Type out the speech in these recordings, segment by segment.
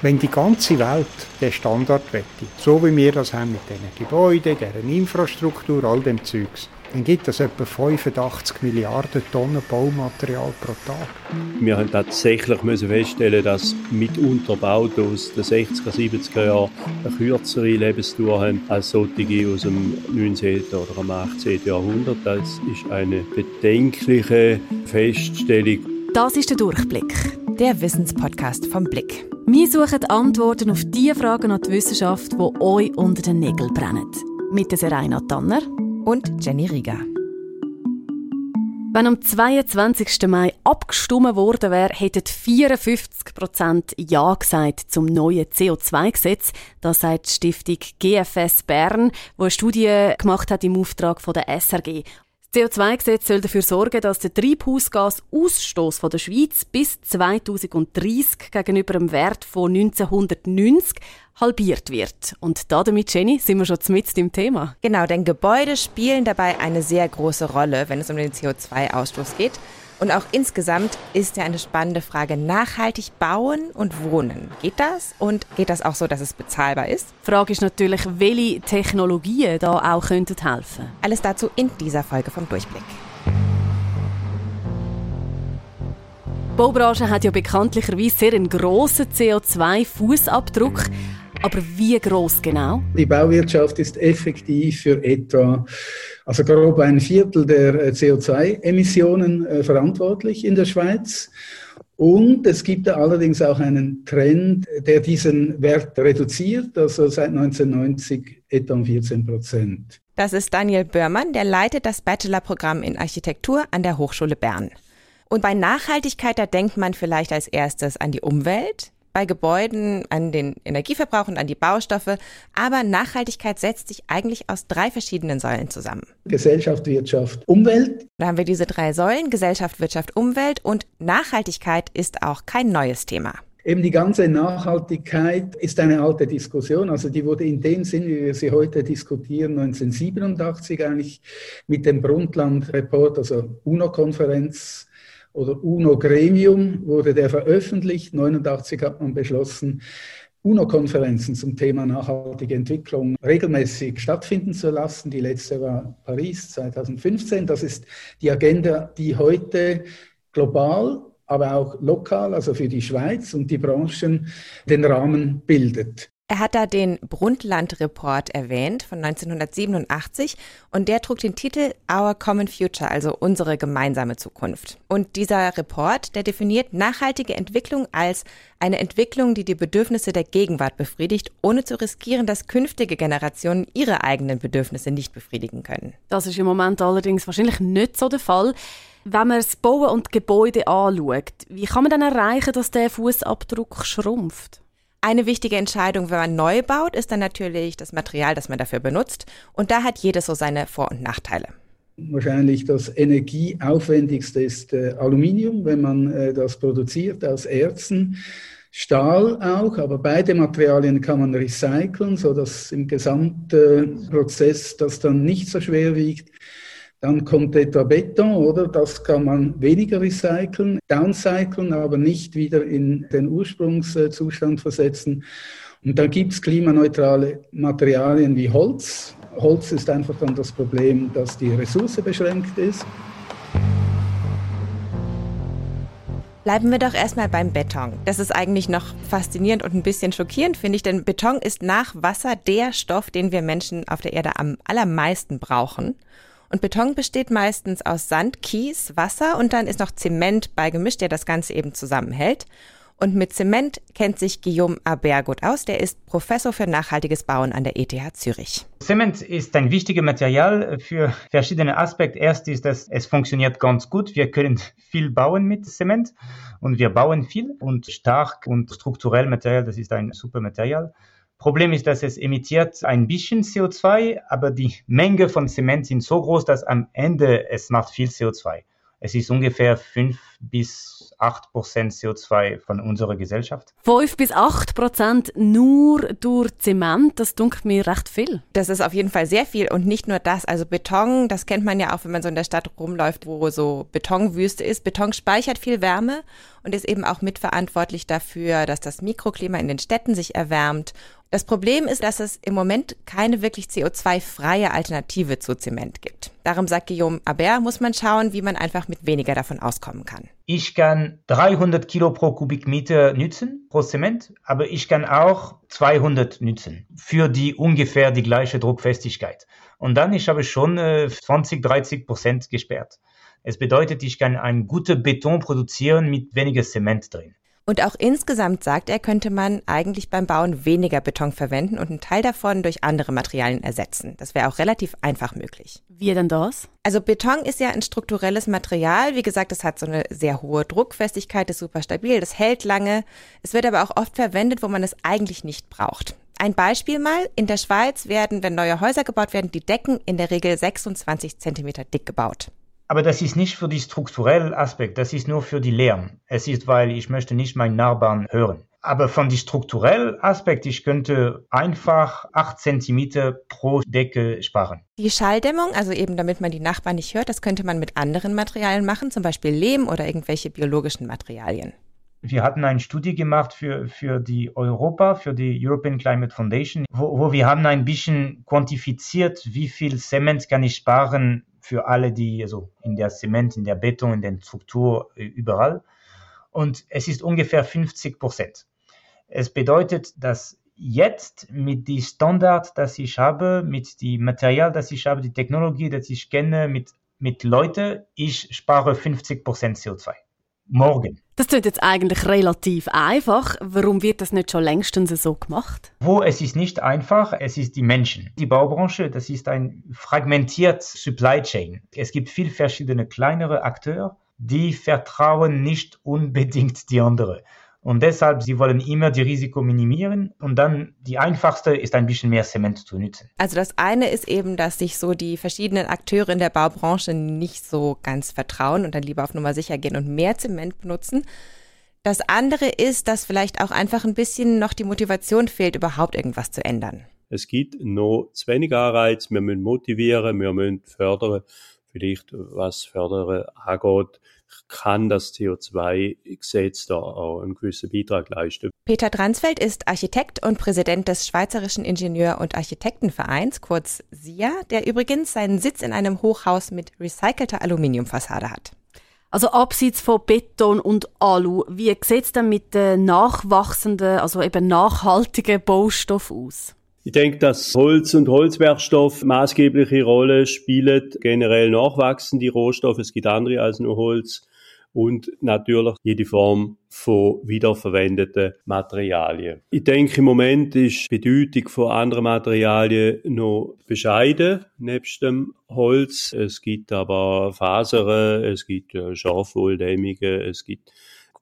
Wenn die ganze Welt den Standard wette, so wie wir das haben mit diesen Gebäuden, deren Infrastruktur, all dem Zeugs, dann gibt es etwa 85 Milliarden Tonnen Baumaterial pro Tag. Wir haben tatsächlich müssen feststellen, dass mitunter Bauten aus den 60er, 70er Jahren eine kürzere Lebensdauer haben als solche aus dem 19. oder dem 18. Jahrhundert. Das ist eine bedenkliche Feststellung. Das ist der Durchblick, der Wissenspodcast vom Blick. Wir suchen Antworten auf die Fragen an die Wissenschaft, die euch unter den Nägeln brennen. Mit der Serena Tanner und Jenny Rieger. Wenn am 22. Mai abgestimmt worden wäre, hätten 54 Prozent Ja gesagt zum neuen CO2-Gesetz. Das sagt die Stiftung GFS Bern, die eine Studie gemacht hat im Auftrag von der SRG. Das CO2-Gesetz soll dafür sorgen, dass der Treibhausgasausstoß der Schweiz bis 2030 gegenüber dem Wert von 1990 halbiert wird. Und damit, Jenny, sind wir schon mit im Thema. Genau, denn Gebäude spielen dabei eine sehr große Rolle, wenn es um den CO2-Ausstoß geht. Und auch insgesamt ist ja eine spannende Frage, nachhaltig bauen und wohnen. Geht das? Und geht das auch so, dass es bezahlbar ist? Die Frage ist natürlich, welche Technologien da auch könnten helfen. Alles dazu in dieser Folge vom Durchblick. Die Baubranche hat ja bekanntlicherweise sehr einen grossen CO2-Fußabdruck. Aber wie groß genau? Die Bauwirtschaft ist effektiv für etwa, also grob ein Viertel der äh, CO2-Emissionen äh, verantwortlich in der Schweiz. Und es gibt allerdings auch einen Trend, der diesen Wert reduziert, also seit 1990 etwa um 14 Prozent. Das ist Daniel Börmann, der leitet das Bachelorprogramm in Architektur an der Hochschule Bern. Und bei Nachhaltigkeit, da denkt man vielleicht als erstes an die Umwelt, bei Gebäuden, an den Energieverbrauch und an die Baustoffe. Aber Nachhaltigkeit setzt sich eigentlich aus drei verschiedenen Säulen zusammen. Gesellschaft, Wirtschaft, Umwelt. Da haben wir diese drei Säulen, Gesellschaft, Wirtschaft, Umwelt und Nachhaltigkeit ist auch kein neues Thema. Eben die ganze Nachhaltigkeit ist eine alte Diskussion. Also die wurde in dem Sinn, wie wir sie heute diskutieren, 1987 eigentlich mit dem Brundtland-Report, also UNO-Konferenz oder UNO-Gremium wurde der veröffentlicht. 89 hat man beschlossen, UNO-Konferenzen zum Thema nachhaltige Entwicklung regelmäßig stattfinden zu lassen. Die letzte war Paris 2015. Das ist die Agenda, die heute global, aber auch lokal, also für die Schweiz und die Branchen, den Rahmen bildet. Er hat da den Brundtland-Report erwähnt von 1987 und der trug den Titel Our Common Future, also unsere gemeinsame Zukunft. Und dieser Report, der definiert nachhaltige Entwicklung als eine Entwicklung, die die Bedürfnisse der Gegenwart befriedigt, ohne zu riskieren, dass künftige Generationen ihre eigenen Bedürfnisse nicht befriedigen können. Das ist im Moment allerdings wahrscheinlich nicht so der Fall. Wenn man das Bauen und Gebäude anschaut, wie kann man dann erreichen, dass der Fußabdruck schrumpft? Eine wichtige Entscheidung, wenn man neu baut, ist dann natürlich das Material, das man dafür benutzt. Und da hat jedes so seine Vor- und Nachteile. Wahrscheinlich das energieaufwendigste ist äh, Aluminium, wenn man äh, das produziert aus Erzen. Stahl auch, aber beide Materialien kann man recyceln, sodass im Gesamtprozess das dann nicht so schwer wiegt. Dann kommt etwa Beton, oder? Das kann man weniger recyceln, downcyclen, aber nicht wieder in den Ursprungszustand versetzen. Und dann gibt es klimaneutrale Materialien wie Holz. Holz ist einfach dann das Problem, dass die Ressource beschränkt ist. Bleiben wir doch erstmal beim Beton. Das ist eigentlich noch faszinierend und ein bisschen schockierend, finde ich, denn Beton ist nach Wasser der Stoff, den wir Menschen auf der Erde am allermeisten brauchen. Und Beton besteht meistens aus Sand, Kies, Wasser und dann ist noch Zement beigemischt, der das Ganze eben zusammenhält. Und mit Zement kennt sich Guillaume Aber gut aus. Der ist Professor für nachhaltiges Bauen an der ETH Zürich. Zement ist ein wichtiges Material für verschiedene Aspekte. Erst ist es, es funktioniert ganz gut. Wir können viel bauen mit Zement und wir bauen viel und stark und strukturell Material. Das ist ein super Material. Problem ist, dass es emittiert ein bisschen CO2, aber die Menge von Zement sind so groß, dass am Ende es macht viel CO2. Es ist ungefähr 5 bis 8 Prozent CO2 von unserer Gesellschaft. 5 bis 8 Prozent nur durch Zement, das dunkelt mir recht viel. Das ist auf jeden Fall sehr viel und nicht nur das. Also Beton, das kennt man ja auch, wenn man so in der Stadt rumläuft, wo so Betonwüste ist. Beton speichert viel Wärme und ist eben auch mitverantwortlich dafür, dass das Mikroklima in den Städten sich erwärmt das Problem ist, dass es im Moment keine wirklich CO2-freie Alternative zu Zement gibt. Darum sagt Guillaume Aber, muss man schauen, wie man einfach mit weniger davon auskommen kann. Ich kann 300 Kilo pro Kubikmeter nützen, pro Zement, aber ich kann auch 200 nützen für die ungefähr die gleiche Druckfestigkeit. Und dann ich habe schon äh, 20, 30 Prozent gesperrt. Es bedeutet, ich kann einen guten Beton produzieren mit weniger Zement drin. Und auch insgesamt, sagt er, könnte man eigentlich beim Bauen weniger Beton verwenden und einen Teil davon durch andere Materialien ersetzen. Das wäre auch relativ einfach möglich. Wie denn das? Also Beton ist ja ein strukturelles Material. Wie gesagt, es hat so eine sehr hohe Druckfestigkeit, ist super stabil, das hält lange. Es wird aber auch oft verwendet, wo man es eigentlich nicht braucht. Ein Beispiel mal. In der Schweiz werden, wenn neue Häuser gebaut werden, die Decken in der Regel 26 Zentimeter dick gebaut. Aber das ist nicht für die strukturellen Aspekt, das ist nur für die Lärm. Es ist, weil ich möchte nicht meinen Nachbarn hören. Aber von die strukturellen Aspekt, ich könnte einfach 8 cm pro Decke sparen. Die Schalldämmung, also eben damit man die Nachbarn nicht hört, das könnte man mit anderen Materialien machen, zum Beispiel Lehm oder irgendwelche biologischen Materialien. Wir hatten eine Studie gemacht für, für die Europa, für die European Climate Foundation, wo, wo wir haben ein bisschen quantifiziert, wie viel Zement kann ich sparen für alle, die also in der Zement, in der Beton, in der Struktur äh, überall. Und es ist ungefähr 50 Prozent. Es bedeutet, dass jetzt mit dem Standard, das ich habe, mit dem Material, das ich habe, die Technologie, das ich kenne, mit, mit Leuten, ich spare 50 Prozent CO2 morgen. Das klingt jetzt eigentlich relativ einfach. Warum wird das nicht schon längstens so gemacht? Wo es ist nicht einfach, es ist die Menschen. Die Baubranche, das ist ein fragmentiert Supply Chain. Es gibt viel verschiedene kleinere Akteure, die vertrauen nicht unbedingt die anderen. Und deshalb, sie wollen immer die Risiko minimieren und dann die einfachste ist ein bisschen mehr Zement zu nutzen. Also das eine ist eben, dass sich so die verschiedenen Akteure in der Baubranche nicht so ganz vertrauen und dann lieber auf Nummer sicher gehen und mehr Zement benutzen. Das andere ist, dass vielleicht auch einfach ein bisschen noch die Motivation fehlt, überhaupt irgendwas zu ändern. Es gibt noch zu wenig Anreiz, wir müssen motivieren, wir müssen fördern, vielleicht was fördern angeht, kann das CO2-Gesetz da auch einen gewissen Beitrag leisten. Peter Dransfeld ist Architekt und Präsident des Schweizerischen Ingenieur- und Architektenvereins, kurz SIA, der übrigens seinen Sitz in einem Hochhaus mit recycelter Aluminiumfassade hat. Also abseits von Beton und Alu, wie sieht es denn mit den nachwachsenden, also eben nachhaltigen Baustoffen aus? Ich denke, dass Holz und Holzwerkstoff maßgebliche Rolle spielen, generell nachwachsende Rohstoffe. Es gibt andere als nur Holz und natürlich jede Form von wiederverwendeten Materialien. Ich denke, im Moment ist die Bedeutung von anderen Materialien noch bescheiden, nebst dem Holz. Es gibt aber Fasern, es gibt äh, Schafwohldämmige, es gibt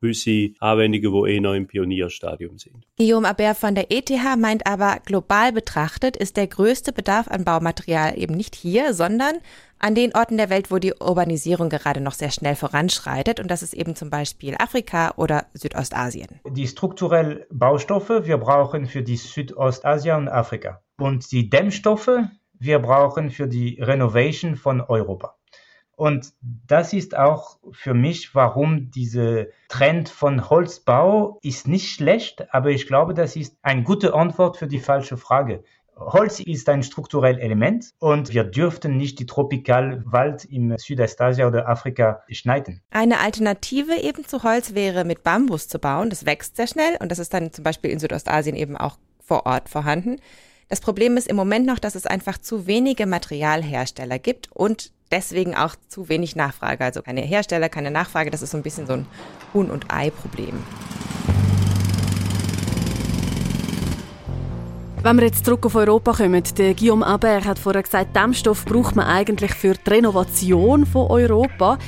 gewisse Anwendungen, die eh noch im Pionierstadium sind. Guillaume Aber von der ETH meint aber, global betrachtet ist der größte Bedarf an Baumaterial eben nicht hier, sondern an den Orten der Welt, wo die Urbanisierung gerade noch sehr schnell voranschreitet. Und das ist eben zum Beispiel Afrika oder Südostasien. Die strukturellen Baustoffe wir brauchen für die Südostasien und Afrika. Und die Dämmstoffe wir brauchen für die Renovation von Europa. Und das ist auch für mich, warum diese Trend von Holzbau ist nicht schlecht, aber ich glaube, das ist eine gute Antwort für die falsche Frage. Holz ist ein strukturelles Element und wir dürften nicht die Tropikalwald im Südostasien oder Afrika schneiden. Eine Alternative eben zu Holz wäre mit Bambus zu bauen. Das wächst sehr schnell und das ist dann zum Beispiel in Südostasien eben auch vor Ort vorhanden. Das Problem ist im Moment noch, dass es einfach zu wenige Materialhersteller gibt und deswegen auch zu wenig Nachfrage. Also keine Hersteller, keine Nachfrage. Das ist so ein bisschen so ein Huhn- und Ei-Problem. Wenn wir jetzt zurück auf Europa kommen, der Guillaume Aber hat vorher gesagt, Dämmstoff braucht man eigentlich für die Renovation von Europa.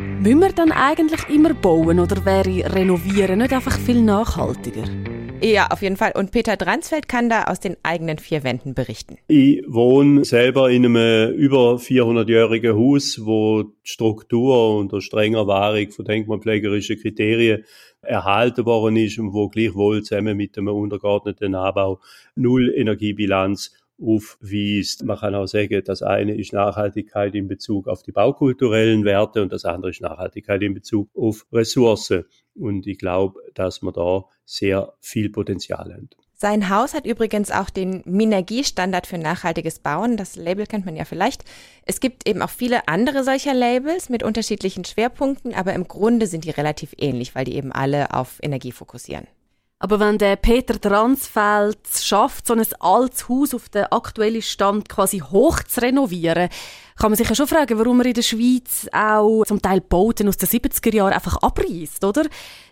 Müssen wir dann eigentlich immer bauen oder wäre Renovieren nicht einfach viel nachhaltiger? Ja, auf jeden Fall. Und Peter Dransfeld kann da aus den eigenen vier Wänden berichten. Ich wohne selber in einem über 400-jährigen Haus, wo die Struktur unter strenger Wahrung von denkmalpflegerischen Kriterien erhalten worden ist und wo gleichwohl zusammen mit einem untergeordneten Anbau null Energiebilanz aufweist. Man kann auch sagen, das eine ist Nachhaltigkeit in Bezug auf die baukulturellen Werte und das andere ist Nachhaltigkeit in Bezug auf Ressourcen. Und ich glaube, dass wir da sehr viel Potenzial haben. Sein Haus hat übrigens auch den Minergie-Standard für nachhaltiges Bauen. Das Label kennt man ja vielleicht. Es gibt eben auch viele andere solcher Labels mit unterschiedlichen Schwerpunkten, aber im Grunde sind die relativ ähnlich, weil die eben alle auf Energie fokussieren. Aber wenn der Peter Dransfeld schafft, so ein altes Haus auf den aktuellen Stand quasi hoch zu renovieren, kann man sich ja schon fragen, warum er in der Schweiz auch zum Teil Bauten aus den 70er Jahren einfach abreißt, oder?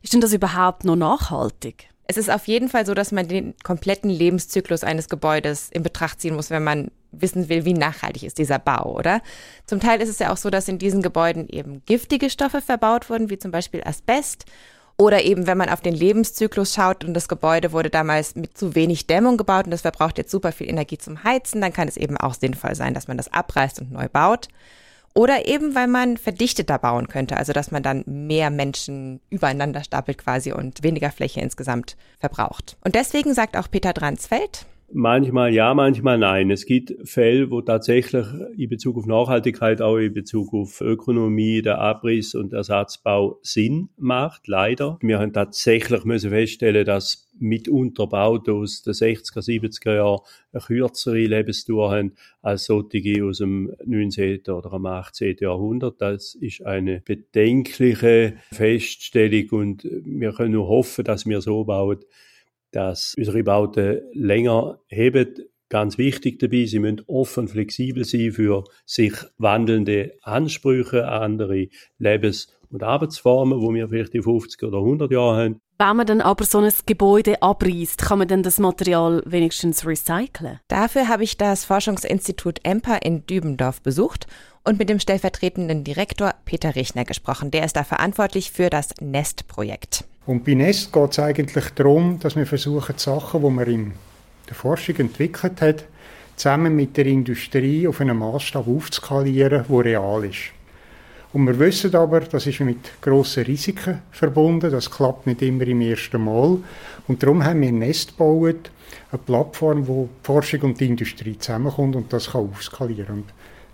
Ist denn das überhaupt noch nachhaltig? Es ist auf jeden Fall so, dass man den kompletten Lebenszyklus eines Gebäudes in Betracht ziehen muss, wenn man wissen will, wie nachhaltig ist dieser Bau, oder? Zum Teil ist es ja auch so, dass in diesen Gebäuden eben giftige Stoffe verbaut wurden, wie zum Beispiel Asbest. Oder eben, wenn man auf den Lebenszyklus schaut und das Gebäude wurde damals mit zu wenig Dämmung gebaut und das verbraucht jetzt super viel Energie zum Heizen, dann kann es eben auch sinnvoll sein, dass man das abreißt und neu baut. Oder eben, weil man verdichteter bauen könnte, also dass man dann mehr Menschen übereinander stapelt quasi und weniger Fläche insgesamt verbraucht. Und deswegen sagt auch Peter Dransfeld, Manchmal ja, manchmal nein. Es gibt Fälle, wo tatsächlich in Bezug auf Nachhaltigkeit, auch in Bezug auf Ökonomie, der Abriss und Ersatzbau Sinn macht, leider. Wir haben tatsächlich müssen feststellen, dass mitunter Autos der 60er, 70er Jahre eine kürzere Lebensdauer haben als solche aus dem 19. oder am 18. Jahrhundert. Das ist eine bedenkliche Feststellung und wir können nur hoffen, dass wir so bauen, dass unsere Bauten länger heben. Ganz wichtig dabei, sie müssen offen, flexibel sein für sich wandelnde Ansprüche an andere Lebens- und Arbeitsformen, wo wir vielleicht in 50 oder 100 Jahren haben. Wenn man dann aber so ein Gebäude abreißt, kann man dann das Material wenigstens recyceln? Dafür habe ich das Forschungsinstitut EMPA in Dübendorf besucht und mit dem stellvertretenden Direktor Peter Richner gesprochen. Der ist da verantwortlich für das NEST-Projekt. Und bei Nest geht es eigentlich darum, dass wir versuchen, die Sachen, die man in der Forschung entwickelt hat, zusammen mit der Industrie auf einem Maßstab aufzuskalieren, der real ist. Und wir wissen aber, das ist mit grossen Risiken verbunden, das klappt nicht immer im ersten Mal. Und darum haben wir Nest gebaut, eine Plattform, wo die Forschung und die Industrie zusammenkommt und das kann aufskalieren. Und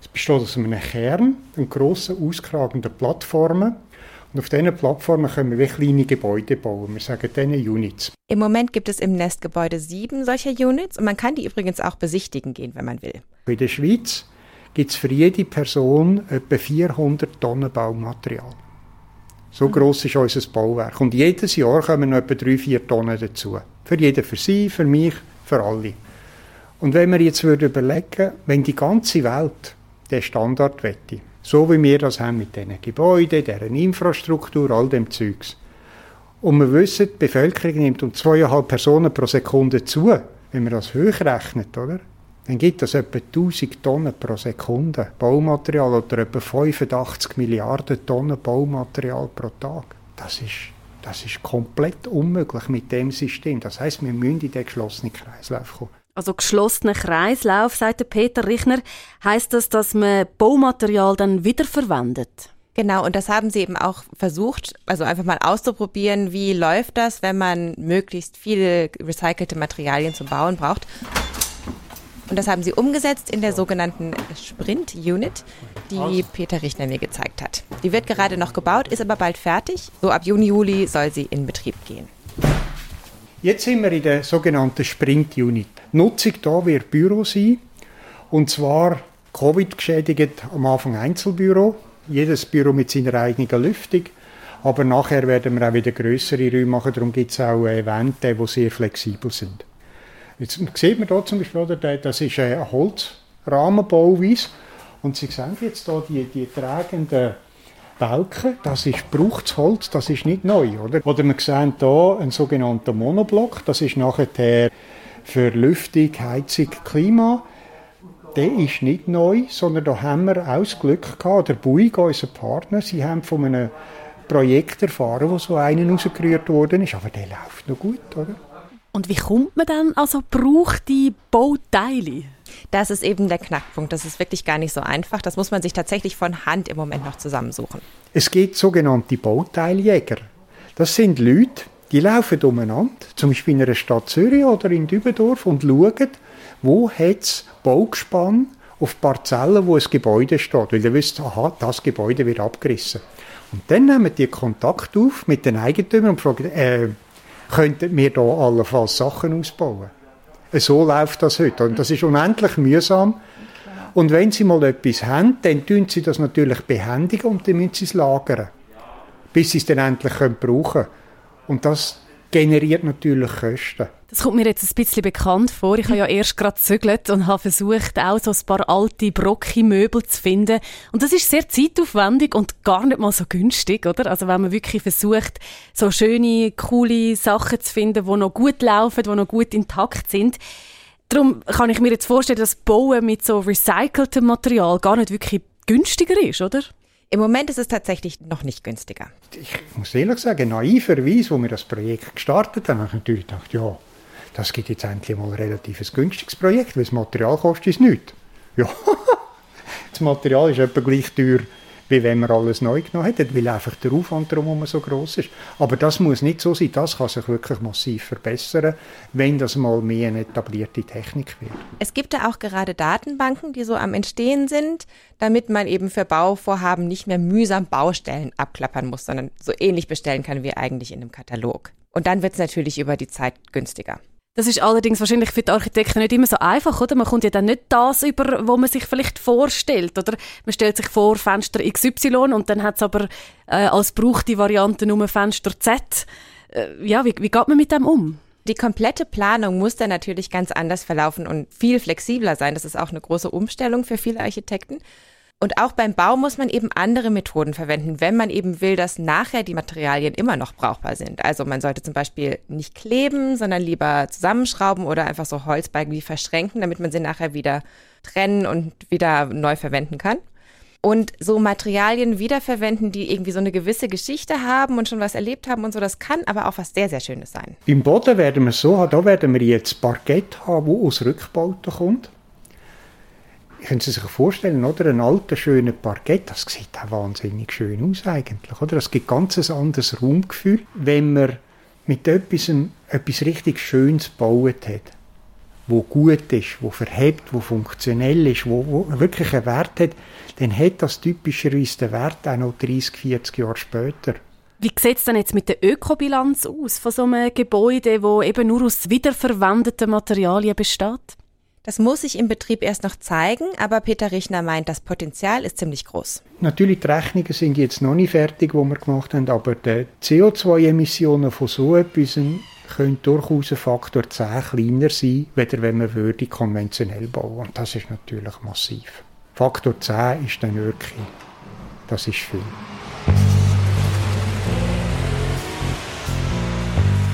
es besteht aus einem Kern, einem grossen, auskragenden Plattformen, und auf diesen Plattformen können wir kleine Gebäude bauen. Wir sagen denen Units. Im Moment gibt es im Nestgebäude sieben solcher Units und man kann die übrigens auch besichtigen gehen, wenn man will. In der Schweiz gibt es für jede Person etwa 400 Tonnen Baumaterial. So mhm. groß ist unser Bauwerk. Und jedes Jahr kommen noch etwa 3-4 Tonnen dazu. Für jeden für sie, für mich, für alle. Und wenn wir jetzt überlegen, wenn die ganze Welt den Standard wette, so wie wir das haben mit diesen Gebäuden, deren Infrastruktur, all dem Zeugs. Und wir wissen, die Bevölkerung nimmt um zweieinhalb Personen pro Sekunde zu. Wenn man das hochrechnet, oder? Dann gibt das etwa 1000 Tonnen pro Sekunde Baumaterial oder etwa 85 Milliarden Tonnen Baumaterial pro Tag. Das ist, das ist komplett unmöglich mit dem System. Das heißt, wir müssen in den geschlossenen Kreislauf kommen. Also geschlossener Kreislauf, sagt Peter Richner, heißt das, dass man Baumaterial dann wiederverwendet? Genau, und das haben sie eben auch versucht, also einfach mal auszuprobieren, wie läuft das, wenn man möglichst viele recycelte Materialien zum Bauen braucht. Und das haben sie umgesetzt in der sogenannten Sprint Unit, die Peter Richner mir gezeigt hat. Die wird gerade noch gebaut, ist aber bald fertig. So ab Juni, Juli soll sie in Betrieb gehen. Jetzt sind wir in der sogenannten Sprint Unit. Nutzung da wird Büro sein. Und zwar Covid geschädigt am Anfang Einzelbüro. Jedes Büro mit seiner eigenen Lüftung. Aber nachher werden wir auch wieder größere Räume machen. Darum gibt es auch Wände, die sehr flexibel sind. Jetzt sieht man hier zum Beispiel, das ist ein Holzrahmenbauweise. Und Sie sehen jetzt hier die, die tragenden Balken, das ist Bruchsholz, das ist nicht neu, oder? Oder wir sehen hier einen sogenannten Monoblock, das ist nachher für Lüftung, Heizung, Klima. Der ist nicht neu, sondern da haben wir auch das Glück gehabt, der Buig, unser Partner, sie haben von einem Projekt erfahren, wo so einen rausgerührt worden ist, aber der läuft noch gut, oder? Und wie kommt man dann also braucht die Bauteile? Das ist eben der Knackpunkt. Das ist wirklich gar nicht so einfach. Das muss man sich tatsächlich von Hand im Moment noch zusammensuchen. Es gibt sogenannte Bauteiljäger. Das sind Leute, die laufen umeinander, zum Beispiel in einer Stadt Zürich oder in Dübendorf und schauen, wo hat es Baugespann auf Parzellen, wo ein Gebäude steht. Weil ihr wisst, aha, das Gebäude wird abgerissen. Und dann nehmen die Kontakt auf mit den Eigentümern und fragen, äh, könnten wir da allenfalls Sachen ausbauen? So läuft das heute. Und das ist unendlich mühsam. Und wenn Sie mal etwas haben, dann tun Sie das natürlich behändigen und dann müssen Sie es lagern. Bis Sie es dann endlich können brauchen können. Und das generiert natürlich Kosten. Das kommt mir jetzt ein bisschen bekannt vor. Ich habe ja erst gerade gezügelt und habe versucht, auch so ein paar alte, brocki Möbel zu finden. Und das ist sehr zeitaufwendig und gar nicht mal so günstig, oder? Also wenn man wirklich versucht, so schöne, coole Sachen zu finden, die noch gut laufen, die noch gut intakt sind. Darum kann ich mir jetzt vorstellen, dass Bauen mit so recyceltem Material gar nicht wirklich günstiger ist, oder? Im Moment ist es tatsächlich noch nicht günstiger. Ich muss ehrlich sagen, naiverweise, wo wir das Projekt gestartet haben, habe ich natürlich gedacht, ja, das gibt jetzt endlich mal ein relativ günstiges Projekt, weil das Material kostet es nichts. Ja, das Material ist etwa gleich teuer, wie wenn man alles neu genommen hätte, weil einfach der Aufwand drumherum so groß ist. Aber das muss nicht so sein, das kann sich wirklich massiv verbessern, wenn das mal mehr eine etablierte Technik wird. Es gibt da auch gerade Datenbanken, die so am Entstehen sind, damit man eben für Bauvorhaben nicht mehr mühsam Baustellen abklappern muss, sondern so ähnlich bestellen kann wie eigentlich in einem Katalog. Und dann wird es natürlich über die Zeit günstiger. Das ist allerdings wahrscheinlich für die Architekten nicht immer so einfach, oder? Man kommt ja dann nicht das über, wo man sich vielleicht vorstellt, oder? Man stellt sich vor Fenster XY und dann hat es aber äh, als die Variante nur Fenster Z. Äh, ja, wie, wie geht man mit dem um? Die komplette Planung muss dann natürlich ganz anders verlaufen und viel flexibler sein. Das ist auch eine große Umstellung für viele Architekten. Und auch beim Bau muss man eben andere Methoden verwenden, wenn man eben will, dass nachher die Materialien immer noch brauchbar sind. Also man sollte zum Beispiel nicht kleben, sondern lieber zusammenschrauben oder einfach so Holzbalken wie verschränken, damit man sie nachher wieder trennen und wieder neu verwenden kann. Und so Materialien wiederverwenden, die irgendwie so eine gewisse Geschichte haben und schon was erlebt haben und so, das kann aber auch was sehr, sehr Schönes sein. Im Boden werden wir so haben, da werden wir jetzt Parkett haben, wo aus Rückbauten kommt können Sie sich vorstellen, oder? Ein alter, schöner Parkett, das sieht auch wahnsinnig schön aus eigentlich, oder? Das gibt ganz ein anderes Raumgefühl, wenn man mit etwas, etwas richtig Schönes gebaut hat, wo gut ist, wo verhebt, wo funktionell ist, wo, wo wirklich einen Wert hat, dann hat das typischerweise den Wert auch noch 30, 40 Jahre später. Wie sieht es denn jetzt mit der Ökobilanz aus von so einem Gebäude, das eben nur aus wiederverwendeten Materialien besteht? Das muss sich im Betrieb erst noch zeigen, aber Peter Richner meint, das Potenzial ist ziemlich groß. Natürlich, die Rechnungen sind jetzt noch nicht fertig, die wir gemacht haben, aber die CO2-Emissionen von so etwas können durchaus ein Faktor 10 kleiner sein, weder wenn man würde konventionell bauen. Und das ist natürlich massiv. Faktor 10 ist dann wirklich, das ist viel.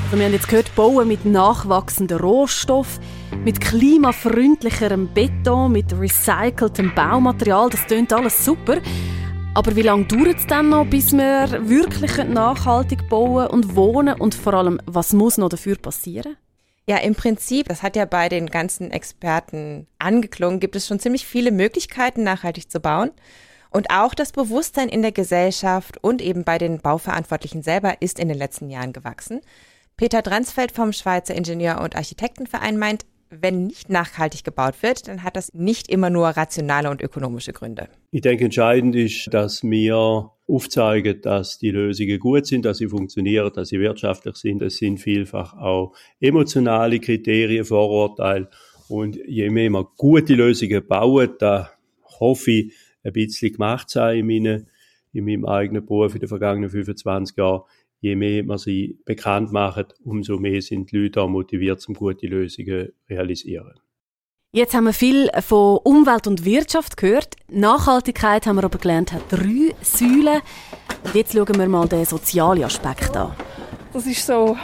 Also wir haben jetzt gehört, bauen mit nachwachsenden Rohstoffen, mit klimafreundlicherem Beton, mit recyceltem Baumaterial. Das klingt alles super. Aber wie lange dauert es dann noch, bis wir wirklich nachhaltig bauen und wohnen? Und vor allem, was muss noch dafür passieren? Ja, im Prinzip, das hat ja bei den ganzen Experten angeklungen, gibt es schon ziemlich viele Möglichkeiten, nachhaltig zu bauen. Und auch das Bewusstsein in der Gesellschaft und eben bei den Bauverantwortlichen selber ist in den letzten Jahren gewachsen. Peter Dransfeld vom Schweizer Ingenieur- und Architektenverein meint, wenn nicht nachhaltig gebaut wird, dann hat das nicht immer nur rationale und ökonomische Gründe. Ich denke, entscheidend ist, dass wir aufzeigen, dass die Lösungen gut sind, dass sie funktionieren, dass sie wirtschaftlich sind. Es sind vielfach auch emotionale Kriterien, Vorurteile. Und je mehr wir gute Lösungen bauen, da hoffe ich, ein bisschen gemacht sein in, meine, in meinem eigenen Beruf in den vergangenen 25 Jahren, je mehr man sie bekannt macht, umso mehr sind die Leute auch motiviert, um gute Lösungen zu realisieren. Jetzt haben wir viel von Umwelt und Wirtschaft gehört. Nachhaltigkeit haben wir aber gelernt, hat drei Säulen. Und jetzt schauen wir mal den sozialen Aspekt an. Das ist so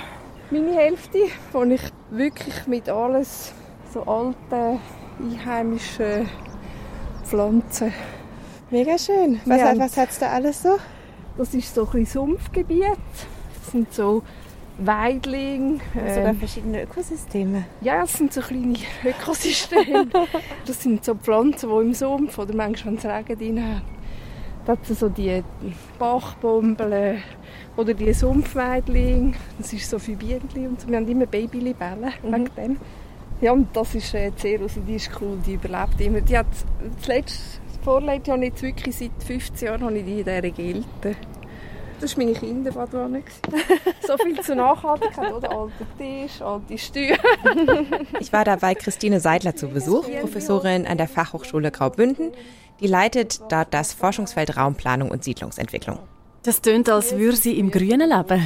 meine Hälfte, wo ich wirklich mit alles so alten, einheimischen Pflanzen. Mega schön. Was, was hat es da alles so? Das ist so ein Sumpfgebiet. Das sind so Weidling. Also ähm, verschiedene Ökosysteme. Ja, es sind so kleine Ökosysteme. das sind so Pflanzen, die im Sumpf oder manchmal wenn es Regen drin haben. Das sind so die Bachbombeln oder die Sumpfweidling. Das ist so für Bienen und so. Wir haben immer Babylibellen mhm. wegen dem. Ja, und das ist äh, die die ist cool, die überlebt immer. Die hat zuletzt, das vorletzte Jahr nicht wirklich, seit 15 Jahren habe ich die in dieser Gelte. Das war meine Kinderbadewanne. so viel zur Nachhaltigkeit, oder? Alter Tisch, alte Stühle. ich war dabei Christine Seidler zu Besuch, Professorin an der Fachhochschule Graubünden. Die leitet dort das Forschungsfeld Raumplanung und Siedlungsentwicklung. Das tönt, als würde sie im Grünen leben.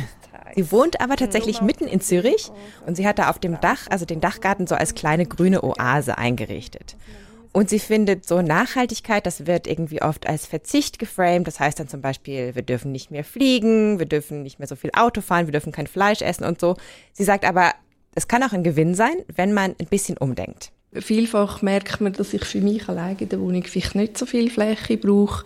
Sie wohnt aber tatsächlich mitten in Zürich und sie hat da auf dem Dach, also den Dachgarten, so als kleine grüne Oase eingerichtet. Und sie findet so Nachhaltigkeit, das wird irgendwie oft als Verzicht geframed. Das heißt dann zum Beispiel, wir dürfen nicht mehr fliegen, wir dürfen nicht mehr so viel Auto fahren, wir dürfen kein Fleisch essen und so. Sie sagt aber, es kann auch ein Gewinn sein, wenn man ein bisschen umdenkt. Vielfach merkt man, dass ich für mich alleine in der Wohnung vielleicht nicht so viel Fläche brauche,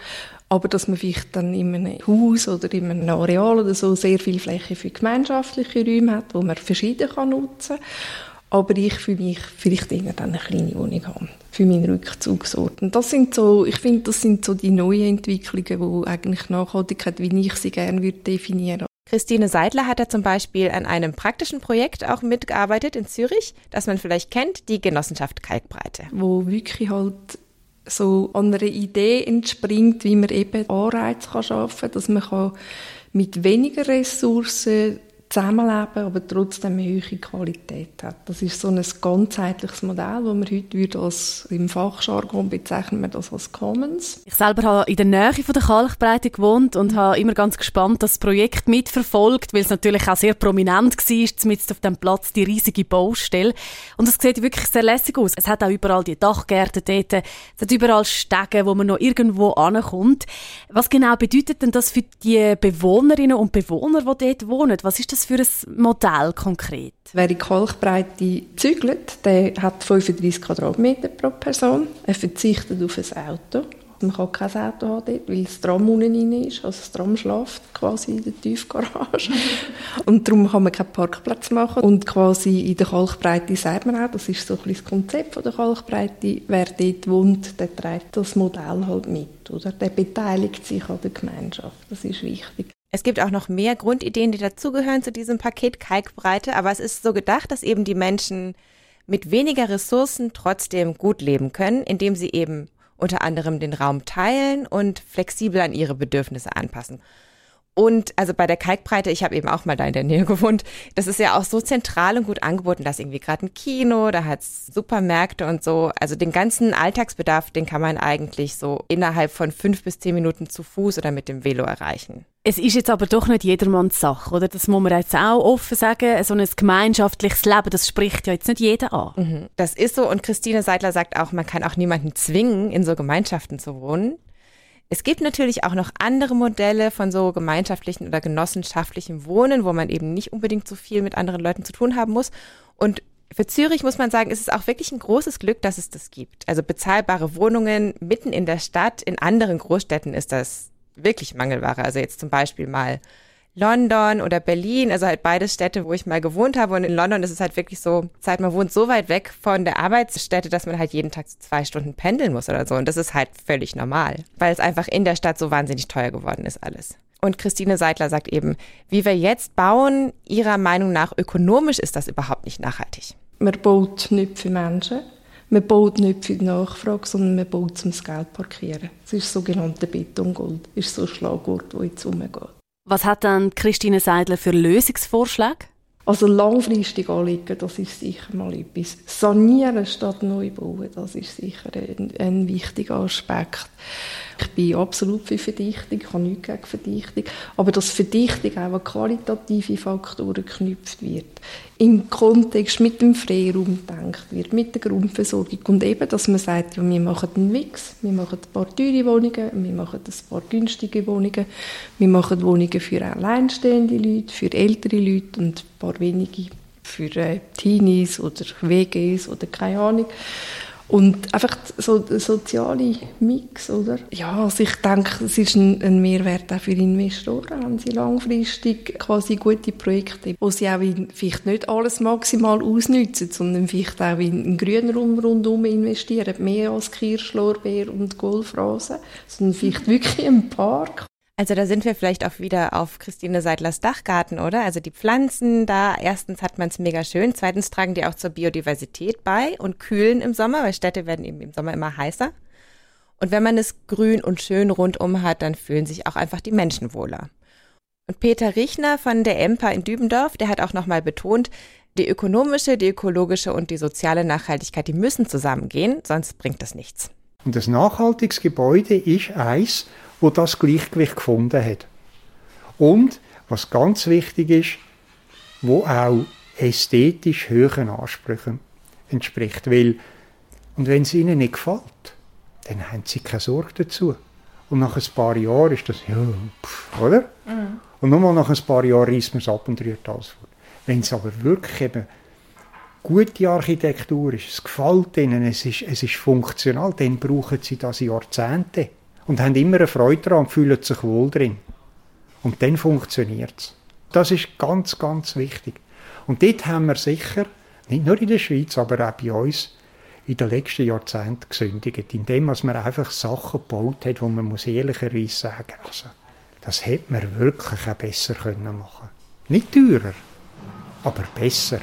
aber dass man vielleicht dann in einem Haus oder in einem Areal oder so sehr viel Fläche für gemeinschaftliche Räume hat, wo man verschieden kann nutzen kann aber ich für mich vielleicht irgendwann eine kleine Wohnung haben für meinen Rückzugsort. Und das sind so, ich finde, das sind so die neuen Entwicklungen, wo eigentlich Nachhaltigkeit, wie ich sie gerne würde definieren. Christine Seidler hat da zum Beispiel an einem praktischen Projekt auch mitgearbeitet in Zürich, das man vielleicht kennt, die Genossenschaft Kalkbreite. Wo wirklich halt so an einer Idee entspringt, wie man eben Anreize kann schaffen kann, dass man mit weniger Ressourcen zusammenleben, aber trotzdem eine hohe Qualität hat. Das ist so ein ganzheitliches Modell, das man heute als, im Fachjargon bezeichnen wir das als Commons. Ich selber habe in der Nähe von der Kalkbreite gewohnt und habe immer ganz gespannt das Projekt mitverfolgt, weil es natürlich auch sehr prominent war, zumindest auf dem Platz die riesige Baustelle. Und es sieht wirklich sehr lässig aus. Es hat auch überall die Dachgärten dort, es hat überall Stege, wo man noch irgendwo ankommt. Was genau bedeutet denn das für die Bewohnerinnen und Bewohner, die dort wohnen? Was ist das das für ein Modell konkret? Wer in Kalkbreite zügelt, der hat 35 Quadratmeter pro Person. Er verzichtet auf ein Auto. Man kann kein Auto haben dort, weil das Tram unten rein ist. Also das Tram schläft quasi in der Tiefgarage. und darum kann man keinen Parkplatz machen. Und quasi in der Kalkbreite sagt man auch, das ist so ein bisschen das Konzept von der Kalkbreite, wer dort wohnt, der trägt das Modell halt mit. Oder? Der beteiligt sich an der Gemeinschaft. Das ist wichtig. Es gibt auch noch mehr Grundideen, die dazugehören zu diesem Paket Kalkbreite, aber es ist so gedacht, dass eben die Menschen mit weniger Ressourcen trotzdem gut leben können, indem sie eben unter anderem den Raum teilen und flexibel an ihre Bedürfnisse anpassen. Und also bei der Kalkbreite, ich habe eben auch mal da in der Nähe gewohnt, das ist ja auch so zentral und gut angeboten. Da ist irgendwie gerade ein Kino, da hat's Supermärkte und so. Also den ganzen Alltagsbedarf, den kann man eigentlich so innerhalb von fünf bis zehn Minuten zu Fuß oder mit dem Velo erreichen. Es ist jetzt aber doch nicht jedermanns Sache, oder? Das muss man jetzt auch offen sagen. So ein gemeinschaftliches Leben, das spricht ja jetzt nicht jeder an. Mhm. Das ist so. Und Christine Seidler sagt auch, man kann auch niemanden zwingen, in so Gemeinschaften zu wohnen. Es gibt natürlich auch noch andere Modelle von so gemeinschaftlichen oder genossenschaftlichem Wohnen, wo man eben nicht unbedingt so viel mit anderen Leuten zu tun haben muss. Und für Zürich muss man sagen, ist es auch wirklich ein großes Glück, dass es das gibt. Also bezahlbare Wohnungen mitten in der Stadt. In anderen Großstädten ist das wirklich Mangelware. Also jetzt zum Beispiel mal London oder Berlin, also halt beide Städte, wo ich mal gewohnt habe. Und in London ist es halt wirklich so, Zeit man wohnt so weit weg von der Arbeitsstätte, dass man halt jeden Tag zwei Stunden pendeln muss oder so. Und das ist halt völlig normal, weil es einfach in der Stadt so wahnsinnig teuer geworden ist alles. Und Christine Seidler sagt eben, wie wir jetzt bauen, ihrer Meinung nach ökonomisch ist das überhaupt nicht nachhaltig. Man baut nicht für Menschen, man baut nicht für die Nachfrage, sondern man baut zum Geld parkieren. Das ist sogenannte Betongold. Ist so ein Schlagwort, das jetzt umgeht. Was hat dann Christine Seidler für Lösungsvorschläge? Also langfristig anlegen, das ist sicher mal etwas. Sanieren statt neu bauen, das ist sicher ein, ein wichtiger Aspekt. Ich bin absolut für Verdichtung, ich habe nichts gegen Verdichtung, aber dass Verdichtung auch an qualitative Faktoren geknüpft wird, im Kontext mit dem Freiraum gedacht wird, mit der Grundversorgung und eben, dass man sagt, ja, wir machen einen Mix, wir machen ein paar teure Wohnungen, wir machen ein paar günstige Wohnungen, wir machen Wohnungen für alleinstehende Leute, für ältere Leute und ein paar wenige für äh, Teenies oder WGs oder keine Ahnung. Und einfach so der soziale Mix, oder? Ja, also ich denke, es ist ein, ein Mehrwert auch für Investoren, wenn sie langfristig quasi gute Projekte, wo sie auch vielleicht nicht alles maximal ausnutzen, sondern vielleicht auch in einen Grünraum rundum investieren, mehr als Kirschlorbeer und Golfrasen, sondern vielleicht wirklich ein Park also da sind wir vielleicht auch wieder auf Christine Seidlers Dachgarten, oder? Also die Pflanzen da, erstens hat man es mega schön, zweitens tragen die auch zur Biodiversität bei und kühlen im Sommer, weil Städte werden eben im Sommer immer heißer. Und wenn man es grün und schön rundum hat, dann fühlen sich auch einfach die Menschen wohler. Und Peter Richner von der EMPA in Dübendorf, der hat auch nochmal betont, die ökonomische, die ökologische und die soziale Nachhaltigkeit, die müssen zusammengehen, sonst bringt das nichts. Und das nachhaltiges Gebäude ist eins, wo das Gleichgewicht gefunden hat. Und, was ganz wichtig ist, wo auch ästhetisch höheren Ansprüchen entspricht. Weil, und wenn es ihnen nicht gefällt, dann haben sie keine Sorge dazu. Und nach ein paar Jahren ist das, ja, pff, oder? Mhm. Und nur mal nach ein paar Jahren reißt man es ab und rührt alles vor. Wenn es aber wirklich eben gute Architektur ist, es gefällt ihnen, es ist, es ist funktional, dann brauchen sie das Jahrzehnte und haben immer eine Freude daran und fühlen sich wohl drin. Und dann funktioniert es. Das ist ganz, ganz wichtig. Und dort haben wir sicher, nicht nur in der Schweiz, aber auch bei uns, in den letzten Jahrzehnten gesündigt, indem man einfach Sachen gebaut hat, wo man muss ehrlicherweise sagen also, das hätte man wirklich auch besser können machen Nicht teurer, aber besser.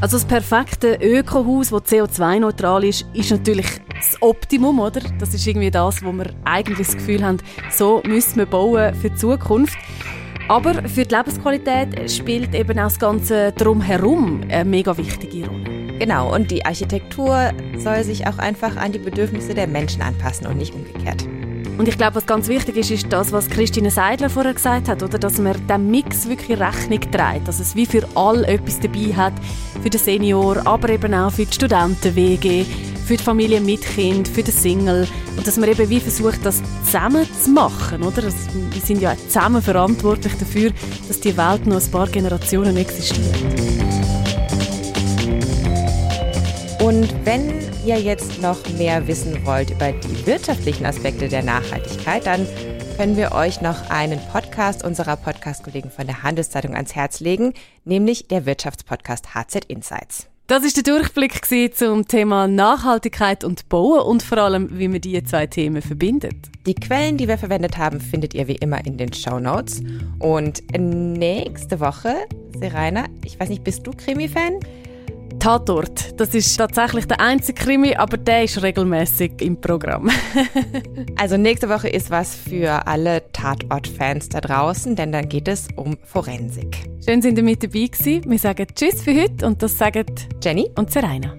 Also das perfekte Ökohaus, das CO2-neutral ist, ist natürlich das Optimum, oder? Das ist irgendwie das, wo wir eigentlich das Gefühl haben, so müssen wir bauen für die Zukunft. Aber für die Lebensqualität spielt eben auch das Ganze drumherum eine mega wichtige Rolle. Genau, und die Architektur soll sich auch einfach an die Bedürfnisse der Menschen anpassen und nicht umgekehrt. Und ich glaube, was ganz wichtig ist, ist das, was Christine Seidler vorher gesagt hat, oder? dass man dem Mix wirklich Rechnung trägt, dass es wie für alle etwas dabei hat, für den Senior, aber eben auch für die Studenten-WG, für die Familie mit Kind, für den Single und dass man eben wie versucht, das zusammen zu machen, oder? Das, wir sind ja zusammen verantwortlich dafür, dass die Welt noch ein paar Generationen existiert. Wenn ihr jetzt noch mehr wissen wollt über die wirtschaftlichen Aspekte der Nachhaltigkeit, dann können wir euch noch einen Podcast unserer Podcast-Kollegen von der Handelszeitung ans Herz legen, nämlich der Wirtschaftspodcast HZ Insights. Das ist der Durchblick zum Thema Nachhaltigkeit und Bauen und vor allem, wie man diese zwei Themen verbindet. Die Quellen, die wir verwendet haben, findet ihr wie immer in den Show Notes. Und nächste Woche, Serena, ich weiß nicht, bist du Krimi-Fan? Tatort. Das ist tatsächlich der einzige Krimi, aber der ist regelmäßig im Programm. also nächste Woche ist was für alle Tatort-Fans da draußen, denn dann geht es um Forensik. Schön, sind ihr mit dabei gewesen. Wir sagen Tschüss für heute und das sagen Jenny und Serena.